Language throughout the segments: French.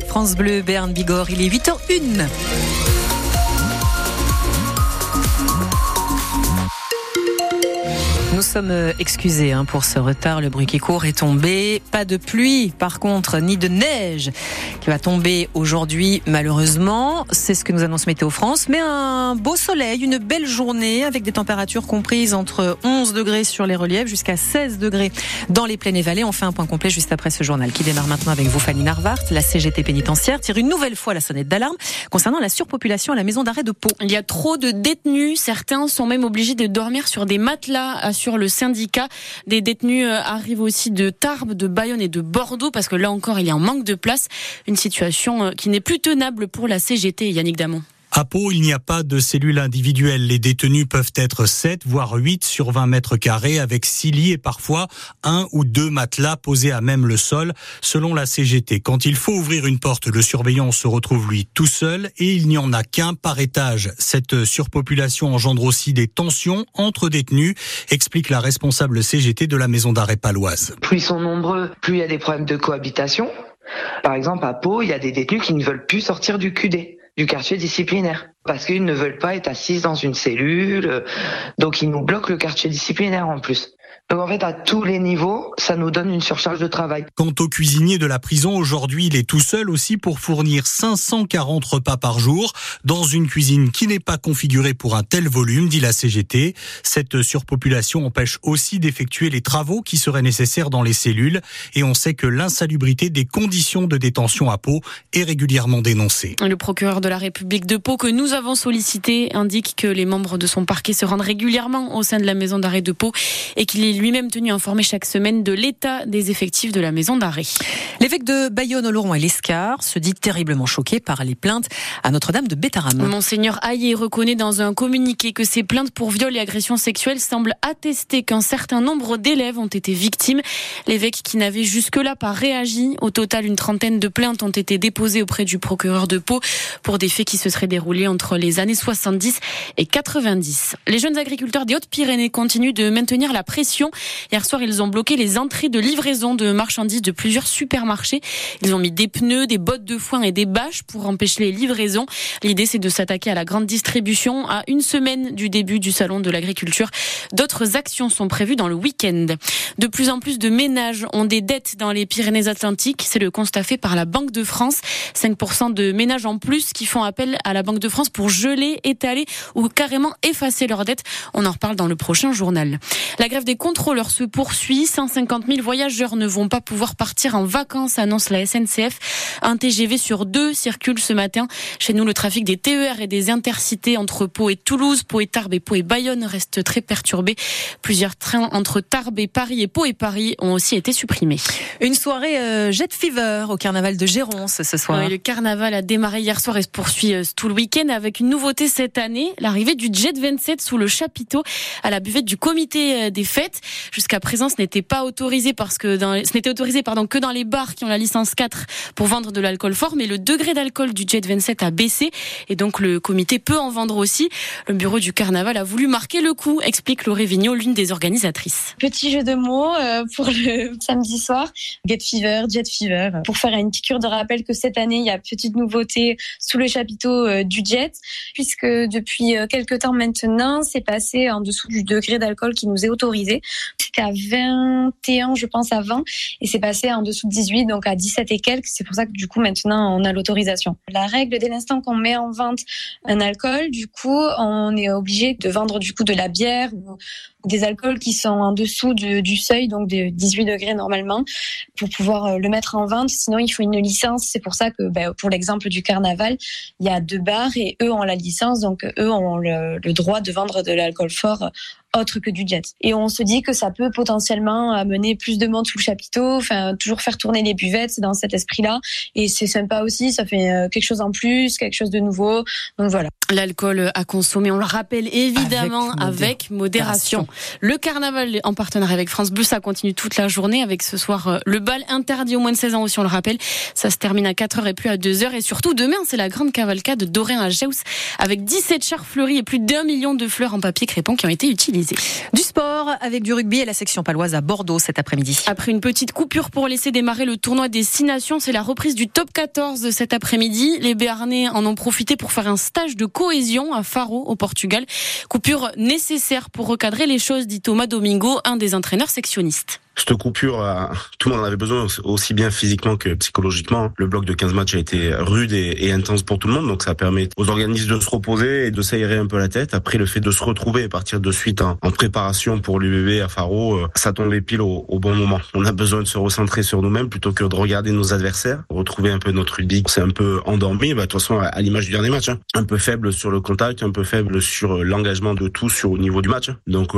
France Bleu, Berne, Bigorre, il est 8h01. Nous sommes euh, excusés hein, pour ce retard. Le bruit qui court est tombé. Pas de pluie, par contre, ni de neige qui va tomber aujourd'hui, malheureusement. C'est ce que nous annonce Météo France. Mais un beau soleil, une belle journée avec des températures comprises entre 11 degrés sur les reliefs jusqu'à 16 degrés dans les plaines et vallées. On fait un point complet juste après ce journal qui démarre maintenant avec vous, Fanny Narvart. La CGT pénitentiaire tire une nouvelle fois la sonnette d'alarme concernant la surpopulation à la maison d'arrêt de Pau. Il y a trop de détenus. Certains sont même obligés de dormir sur des matelas sur le syndicat. Des détenus euh, arrivent aussi de Tarbes, de Bayonne et de Bordeaux parce que là encore il y a un manque de place. Une situation euh, qui n'est plus tenable pour la CGT, Yannick Damon. À Pau, il n'y a pas de cellules individuelles. Les détenus peuvent être 7, voire 8 sur 20 mètres carrés avec 6 lits et parfois un ou deux matelas posés à même le sol, selon la CGT. Quand il faut ouvrir une porte, le surveillant se retrouve lui tout seul et il n'y en a qu'un par étage. Cette surpopulation engendre aussi des tensions entre détenus, explique la responsable CGT de la maison d'arrêt paloise. Plus ils sont nombreux, plus il y a des problèmes de cohabitation. Par exemple, à Pau, il y a des détenus qui ne veulent plus sortir du QD du quartier disciplinaire parce qu'ils ne veulent pas être assis dans une cellule, donc ils nous bloquent le quartier disciplinaire en plus. Donc en fait, à tous les niveaux, ça nous donne une surcharge de travail. Quant au cuisinier de la prison, aujourd'hui, il est tout seul aussi pour fournir 540 repas par jour dans une cuisine qui n'est pas configurée pour un tel volume, dit la CGT. Cette surpopulation empêche aussi d'effectuer les travaux qui seraient nécessaires dans les cellules et on sait que l'insalubrité des conditions de détention à Pau est régulièrement dénoncée. Le procureur de la République de Pau que nous avons sollicité indique que les membres de son parquet se rendent régulièrement au sein de la maison d'arrêt de Pau et qu'il est lui-même tenu informé chaque semaine de l'état des effectifs de la maison d'arrêt. L'évêque de Bayonne, Oloron et l'Escar se dit terriblement choqué par les plaintes à Notre-Dame de Bétarame. Monseigneur Hayé reconnaît dans un communiqué que ces plaintes pour viol et agression sexuelle semblent attester qu'un certain nombre d'élèves ont été victimes. L'évêque qui n'avait jusque-là pas réagi. Au total, une trentaine de plaintes ont été déposées auprès du procureur de Pau pour des faits qui se seraient déroulés entre les années 70 et 90. Les jeunes agriculteurs des Hautes-Pyrénées continuent de maintenir la pression Hier soir, ils ont bloqué les entrées de livraison de marchandises de plusieurs supermarchés. Ils ont mis des pneus, des bottes de foin et des bâches pour empêcher les livraisons. L'idée, c'est de s'attaquer à la grande distribution à une semaine du début du salon de l'agriculture. D'autres actions sont prévues dans le week-end. De plus en plus de ménages ont des dettes dans les Pyrénées-Atlantiques. C'est le constat fait par la Banque de France. 5% de ménages en plus qui font appel à la Banque de France pour geler, étaler ou carrément effacer leurs dettes. On en reparle dans le prochain journal. La grève des contrôleurs se poursuit. 150 000 voyageurs ne vont pas pouvoir partir en vacances, annonce la SNCF. Un TGV sur deux circule ce matin. Chez nous, le trafic des TER et des intercités entre Pau et Toulouse, Pau et Tarbes et Pau et Bayonne reste très perturbé. Plusieurs trains entre Tarbes et Paris et Pau et Paris ont aussi été supprimés. Une soirée euh, Jet Fever au carnaval de Géronce ce soir. Oui, le carnaval a démarré hier soir et se poursuit euh, tout le week-end avec une nouveauté cette année, l'arrivée du Jet 27 sous le chapiteau à la buvette du comité euh, des fêtes. Jusqu'à présent, ce n'était pas autorisé parce que dans, ce n'était autorisé pardon que dans les bars qui ont la licence 4 pour vendre de l'alcool fort, mais le degré d'alcool du Jet 27 a baissé et donc le comité peut en vendre aussi. Le bureau du carnaval a voulu marquer le coup, explique Lauré Vigneault, l'une des organisatrices. Petit jeu de mots euh, pour le samedi soir, Get Fever, Jet Fever, pour faire une piqûre de rappel que cette année il y a petite nouveauté sous le chapiteau euh, du Jet, puisque depuis euh, quelques temps maintenant, c'est passé en dessous du degré d'alcool qui nous est autorisé. C'était à 21, je pense, à 20, et c'est passé en dessous de 18, donc à 17 et quelques. C'est pour ça que du coup, maintenant, on a l'autorisation. La règle, dès l'instant qu'on met en vente un alcool, du coup, on est obligé de vendre du coup de la bière ou des alcools qui sont en dessous de, du seuil, donc de 18 degrés normalement, pour pouvoir le mettre en vente. Sinon, il faut une licence. C'est pour ça que, ben, pour l'exemple du carnaval, il y a deux bars et eux ont la licence, donc eux ont le, le droit de vendre de l'alcool fort autre que du jet. Et on se dit que ça peut potentiellement amener plus de monde sous le chapiteau, enfin toujours faire tourner les buvettes, c'est dans cet esprit-là. Et c'est sympa aussi, ça fait quelque chose en plus, quelque chose de nouveau. Donc voilà. L'alcool à consommer, on le rappelle évidemment avec, avec modération. Le carnaval en partenariat avec France Bleu, ça continue toute la journée avec ce soir le bal interdit au moins de 16 ans aussi, on le rappelle. Ça se termine à 4h et plus à 2h. Et surtout demain, c'est la grande cavalcade de Doré à Geus avec 17 chars fleuris et plus d'un million de fleurs en papier crépon qui ont été utilisées. Du sport avec du rugby et la section paloise à Bordeaux cet après-midi. Après une petite coupure pour laisser démarrer le tournoi des Six Nations, c'est la reprise du top 14 de cet après-midi. Les Béarnais en ont profité pour faire un stage de cohésion à Faro au Portugal. Coupure nécessaire pour recadrer les choses, dit Thomas Domingo, un des entraîneurs sectionnistes. Cette coupure, euh, tout le monde en avait besoin, aussi bien physiquement que psychologiquement. Le bloc de 15 matchs a été rude et, intense pour tout le monde, donc ça permet aux organismes de se reposer et de s'aérer un peu la tête. Après, le fait de se retrouver et partir de suite en, préparation pour l'UBB à Faro, euh, ça tombait pile au, bon moment. On a besoin de se recentrer sur nous-mêmes plutôt que de regarder nos adversaires, retrouver un peu notre rugby. C'est un peu endormi, bah, de toute façon, à l'image du dernier match. Hein. Un peu faible sur le contact, un peu faible sur euh, l'engagement de tous sur, au niveau du match. Donc,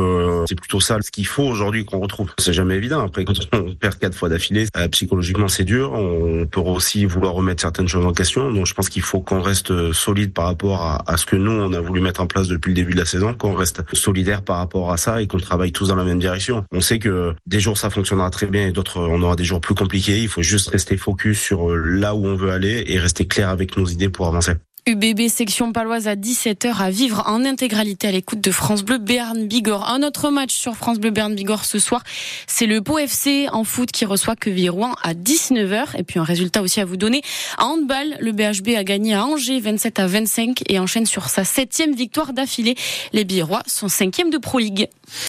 c'est plutôt ça ce qu'il faut aujourd'hui qu'on retrouve. C'est jamais après, quand on perd quatre fois d'affilée, euh, psychologiquement, c'est dur. On peut aussi vouloir remettre certaines choses en question. Donc, je pense qu'il faut qu'on reste euh, solide par rapport à, ce que nous, on a voulu mettre en place depuis le début de la saison, qu'on reste solidaire par rapport à ça et qu'on travaille tous dans la même direction. On sait que des jours, ça fonctionnera très bien et d'autres, on aura des jours plus compliqués. Il faut juste rester focus sur euh, là où on veut aller et rester clair avec nos idées pour avancer. UBB section paloise à 17h à vivre en intégralité à l'écoute de France Bleu Berne Bigorre. Un autre match sur France Bleu Berne Bigorre ce soir, c'est le Pau FC en foot qui reçoit Queville-Rouen à 19h et puis un résultat aussi à vous donner. À handball, le BHB a gagné à Angers 27 à 25 et enchaîne sur sa septième victoire d'affilée. Les Birois sont cinquièmes de Pro League.